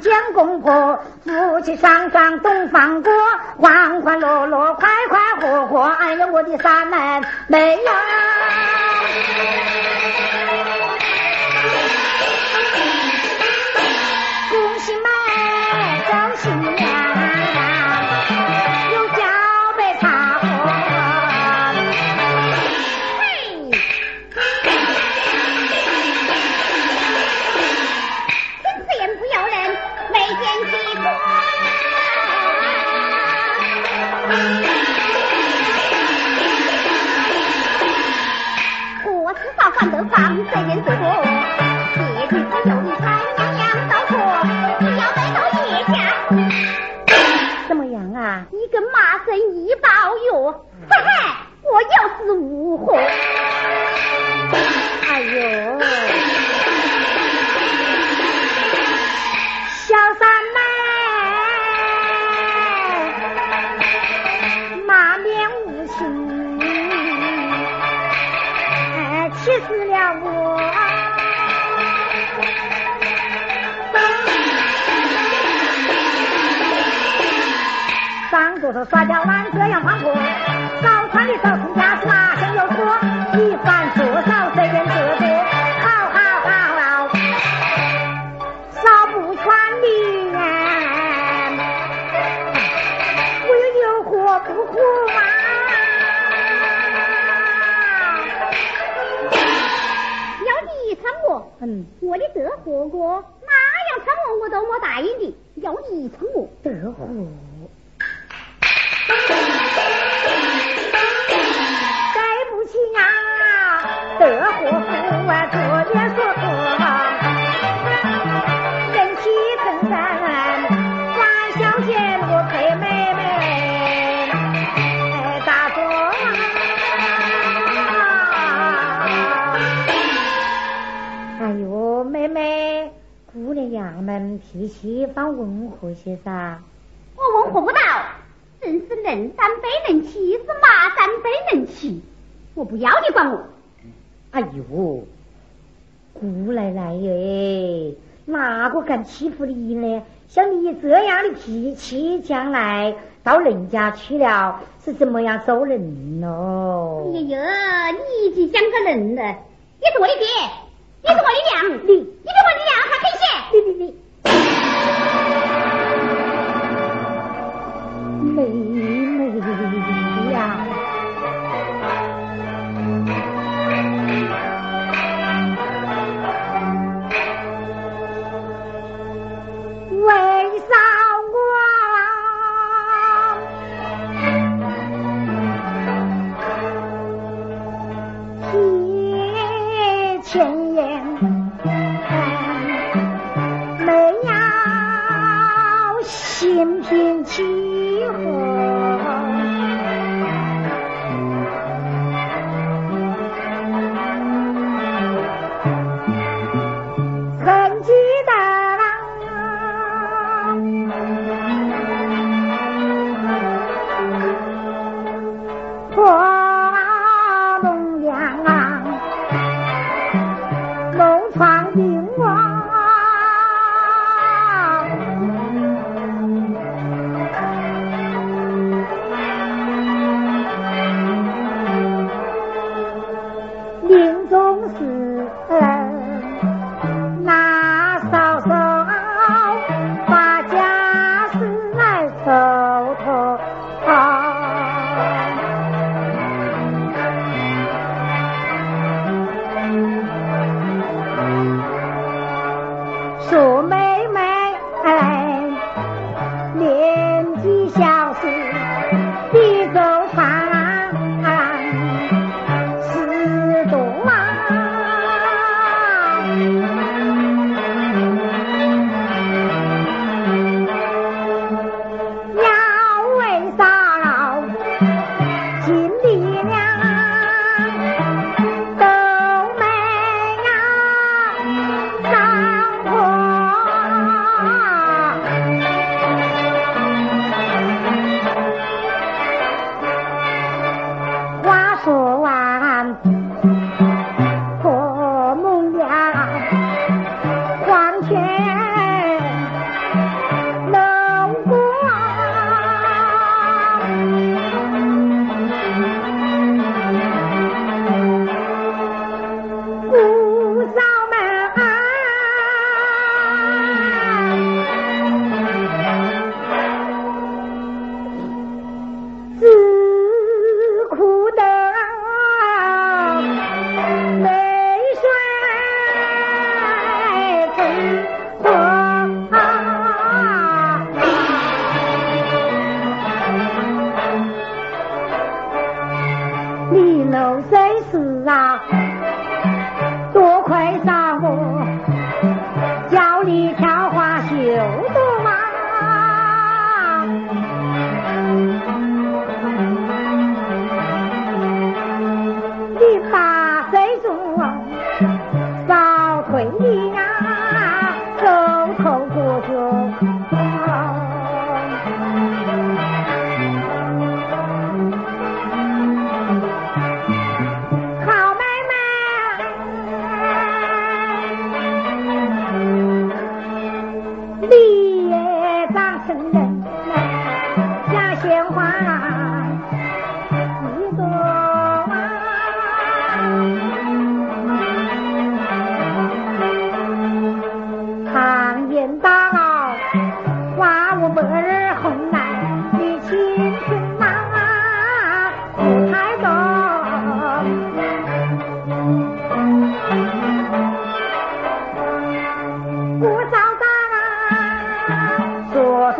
见公婆，夫妻双双东方过，欢欢乐乐，快快活活。哎呀，我的三门妹呀！上桌头耍吊玩这样放火，早穿的早出家我不要你管我。哎呦，姑奶奶耶，哪个敢欺负你呢？像你这样的脾气，将来到人家去了，是怎么样做人喽？哎呀，你已经讲个人了，你是我的爹。你是我的娘，你你比我的娘还可些。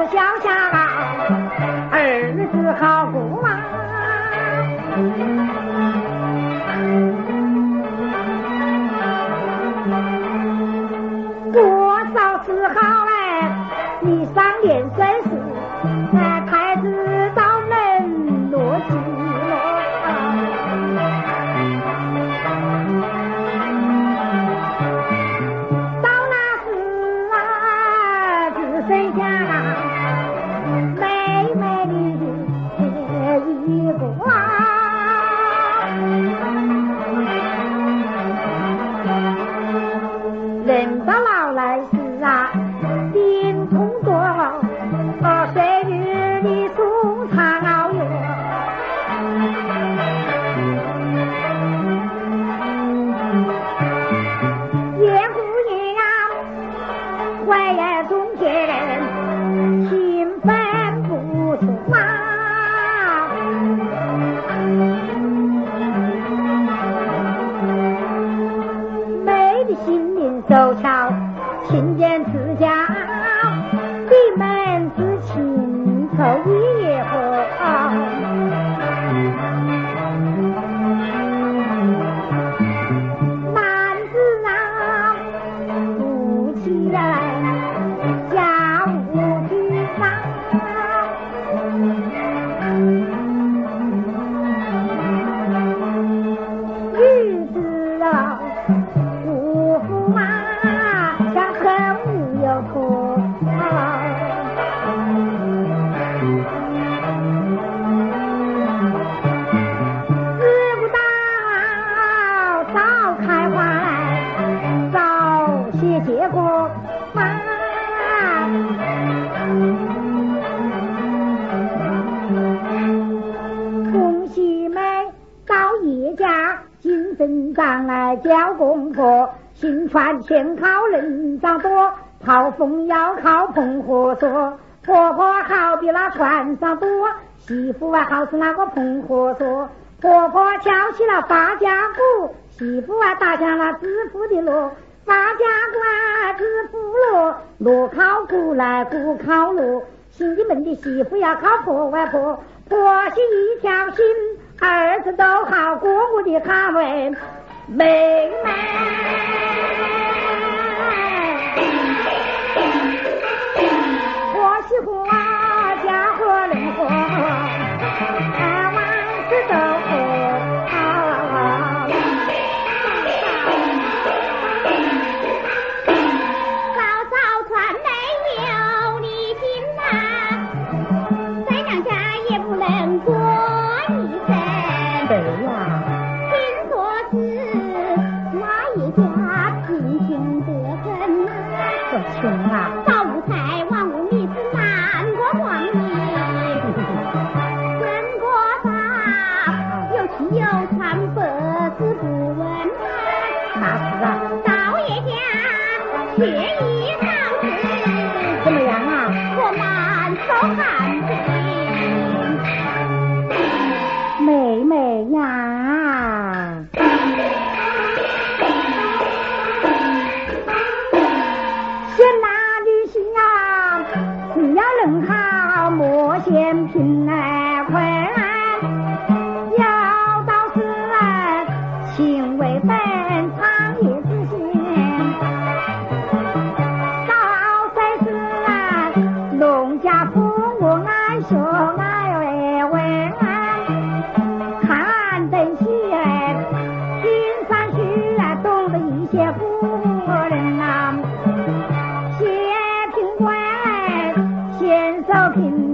小家老儿子好钱靠人掌多，跑风要靠彭和说。婆婆好比那船上多，媳妇啊好是那个彭和说。婆婆敲起了八家鼓，媳妇啊打响了致富的锣。八家鼓啊致富锣，锣靠鼓来，鼓靠锣。兄弟们的媳妇要靠婆外婆，婆媳一条心，儿子都好过我的好妹妹妹。去不啊照片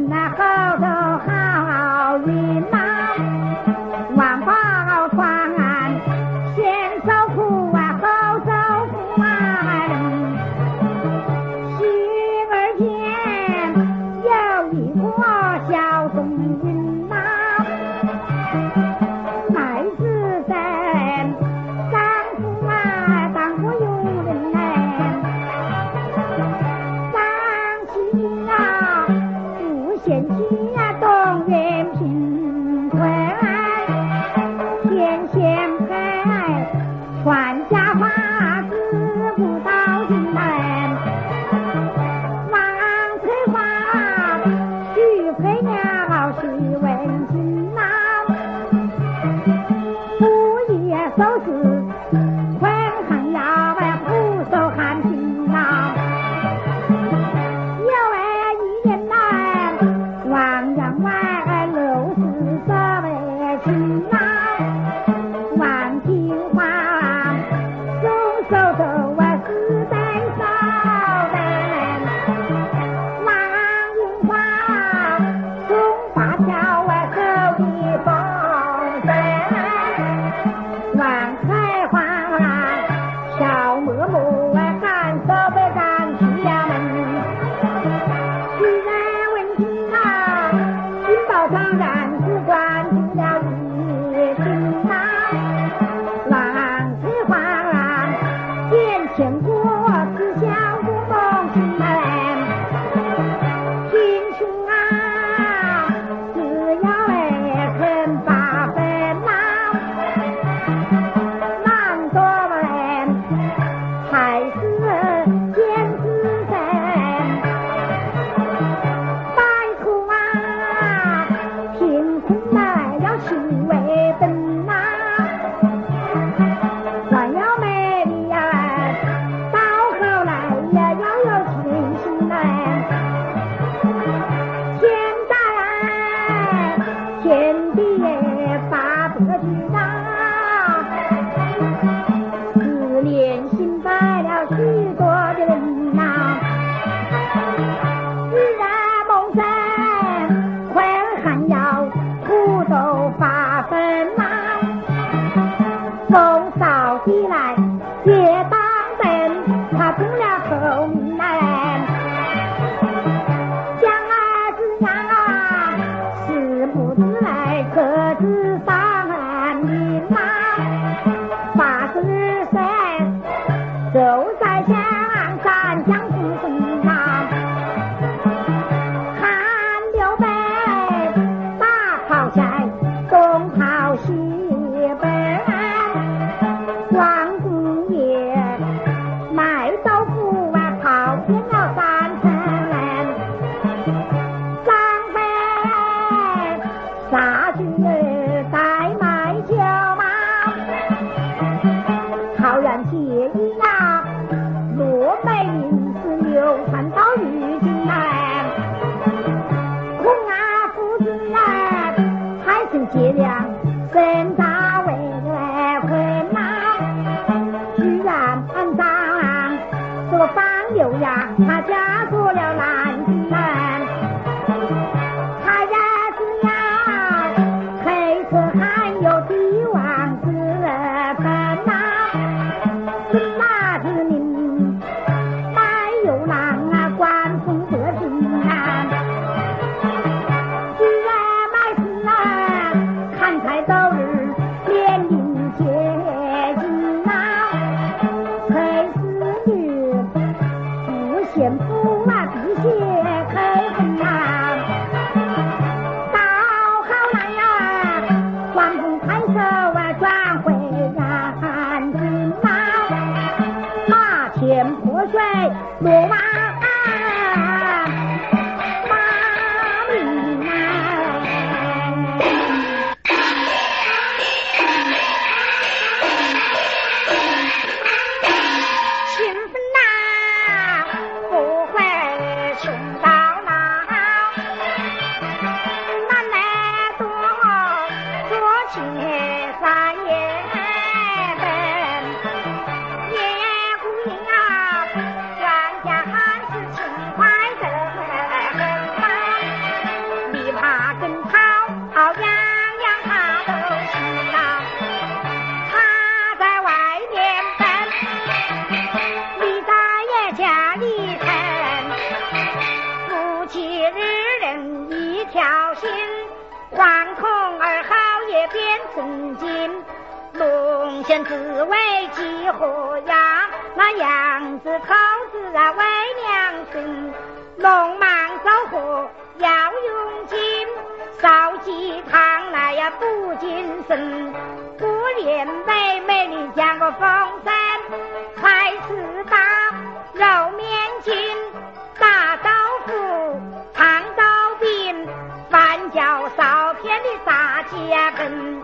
妈炒肉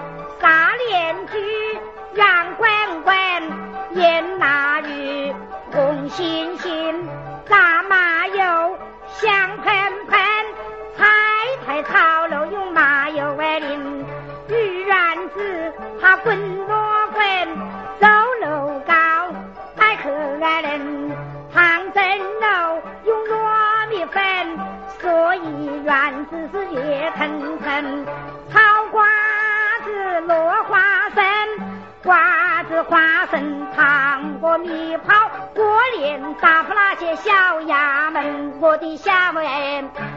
我的下文。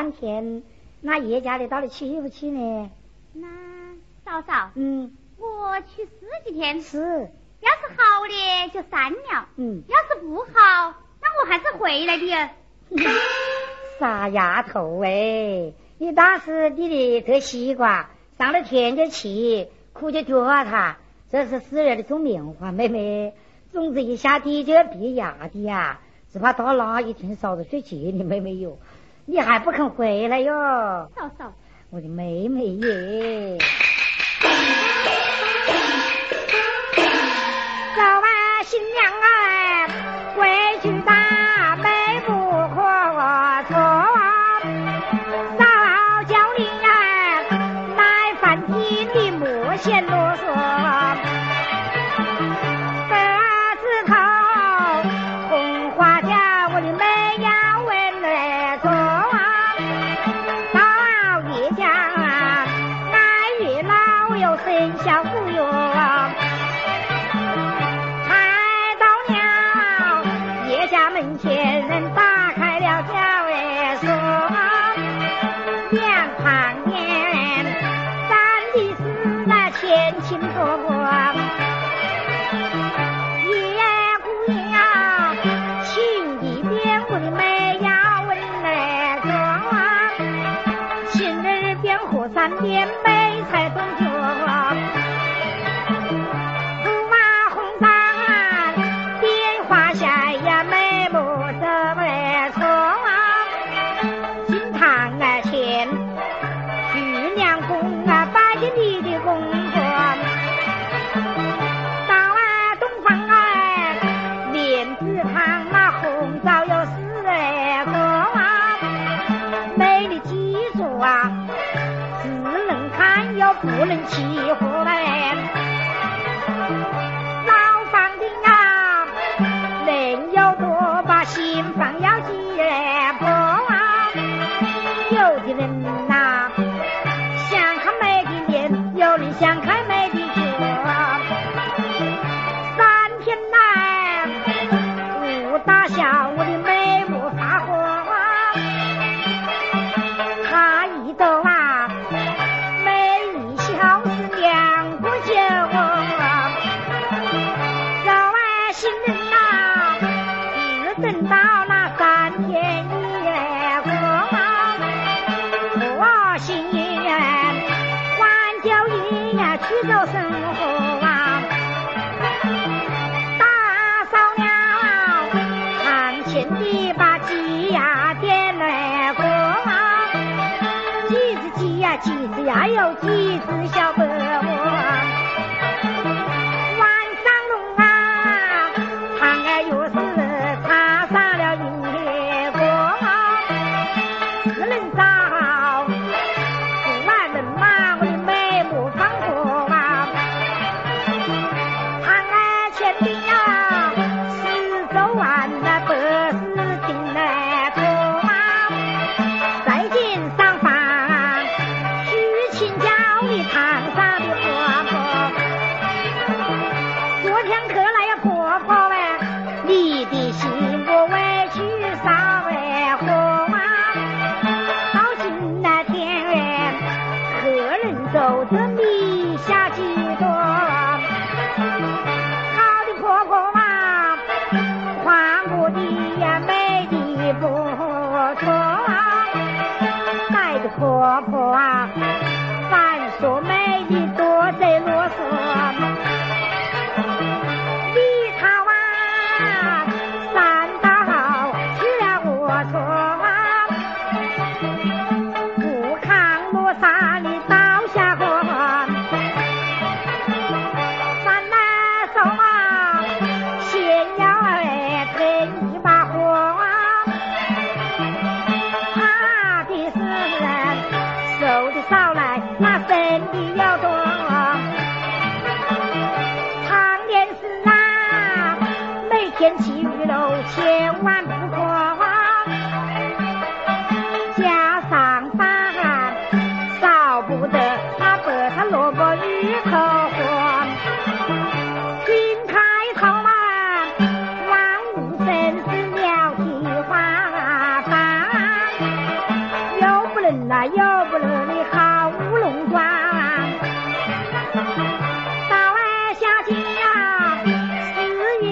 两天，那爷家的到底去不去呢？那嫂嫂？嗯，我去十几天。是，要是好的就散了。嗯，要是不好，那我还是回来的。傻丫头哎，你当时你的这西瓜上了田就去，哭就脚踏。这是四月的种棉花，妹妹种子一下地就要别芽的呀，只怕到哪一天嫂子去接你妹妹哟。你还不肯回来哟？嫂嫂。我的妹妹耶。走吧新娘啊回去吧妹夫可错。少啊教你呀来饭厅你莫嫌啰嗦。and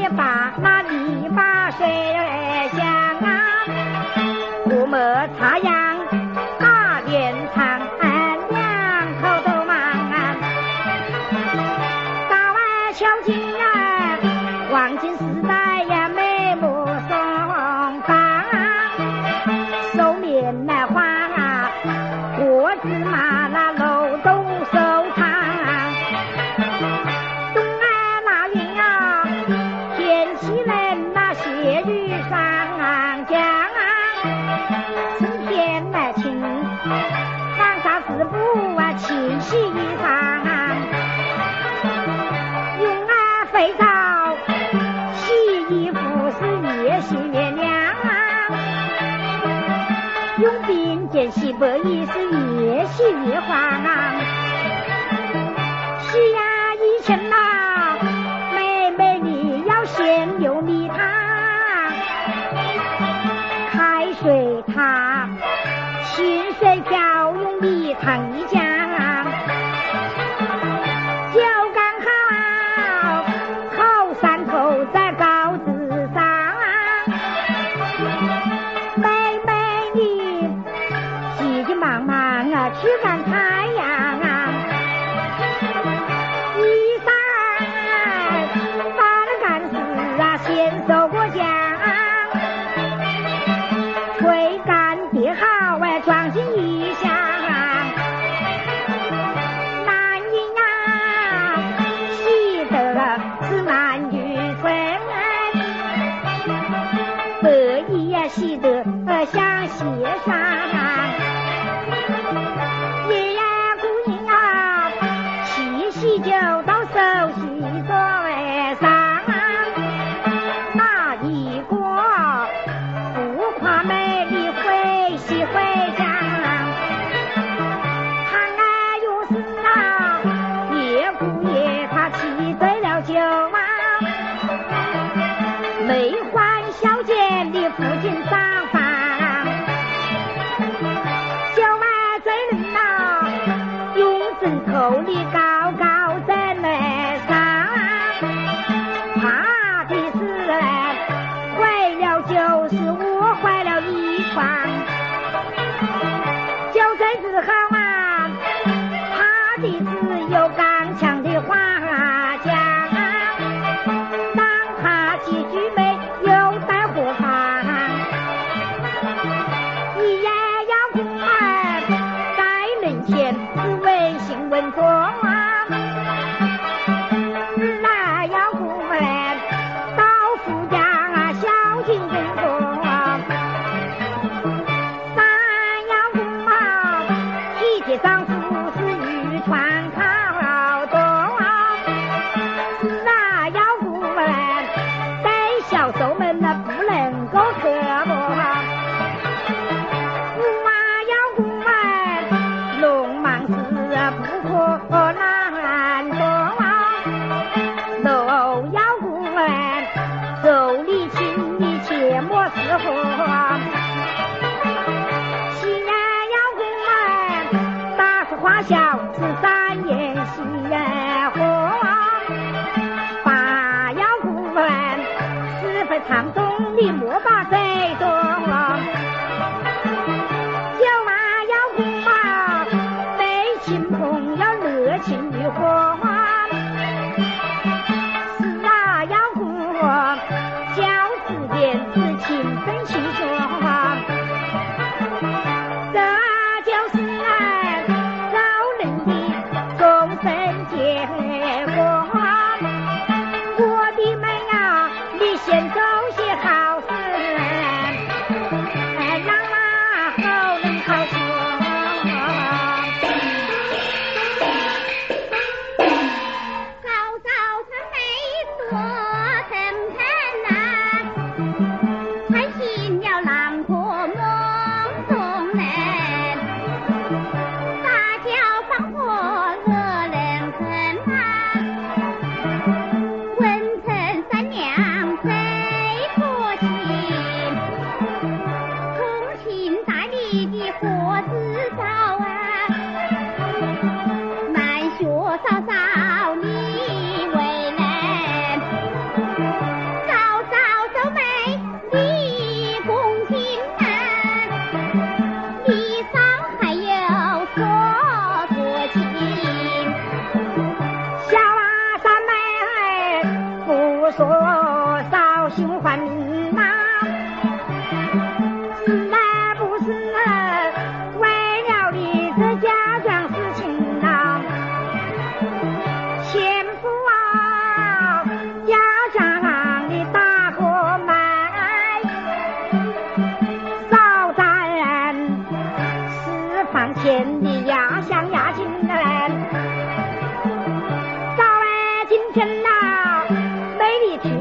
天。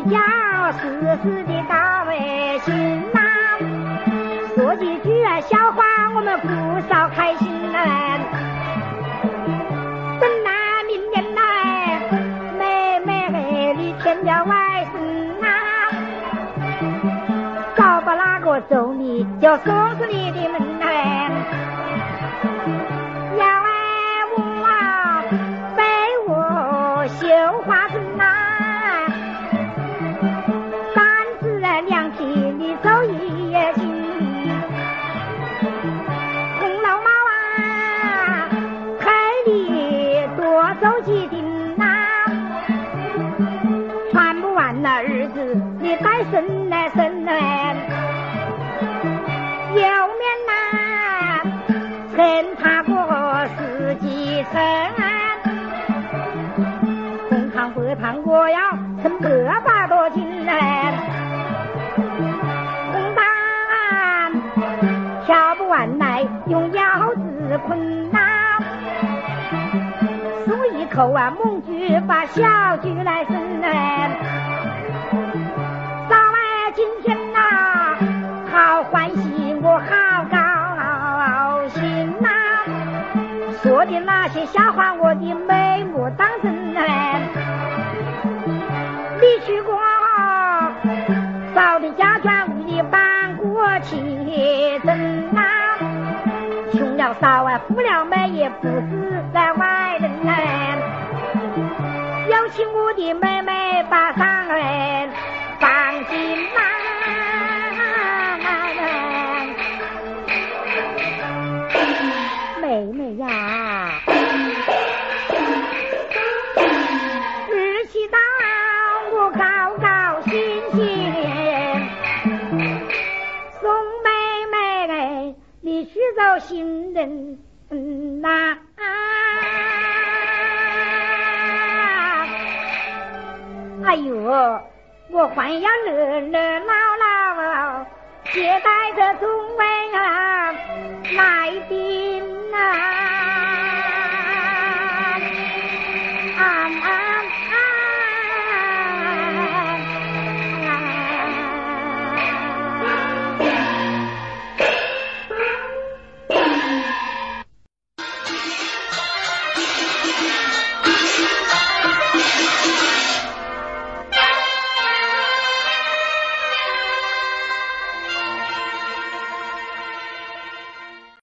要死死的大卫心呐、说几句笑话，我们不少开心呐、等那明年来，妹妹你添了外孙呐、啊，找不拉个走你，就说说你的门。口啊，梦句把小句来伸。早晚今天呐，好欢喜，我好高兴呐。说的那些笑话，我的妹嫂啊，富了美，也不是在外人。有请我的妹妹把上还要热热闹闹，接待着มเ啊来宾啊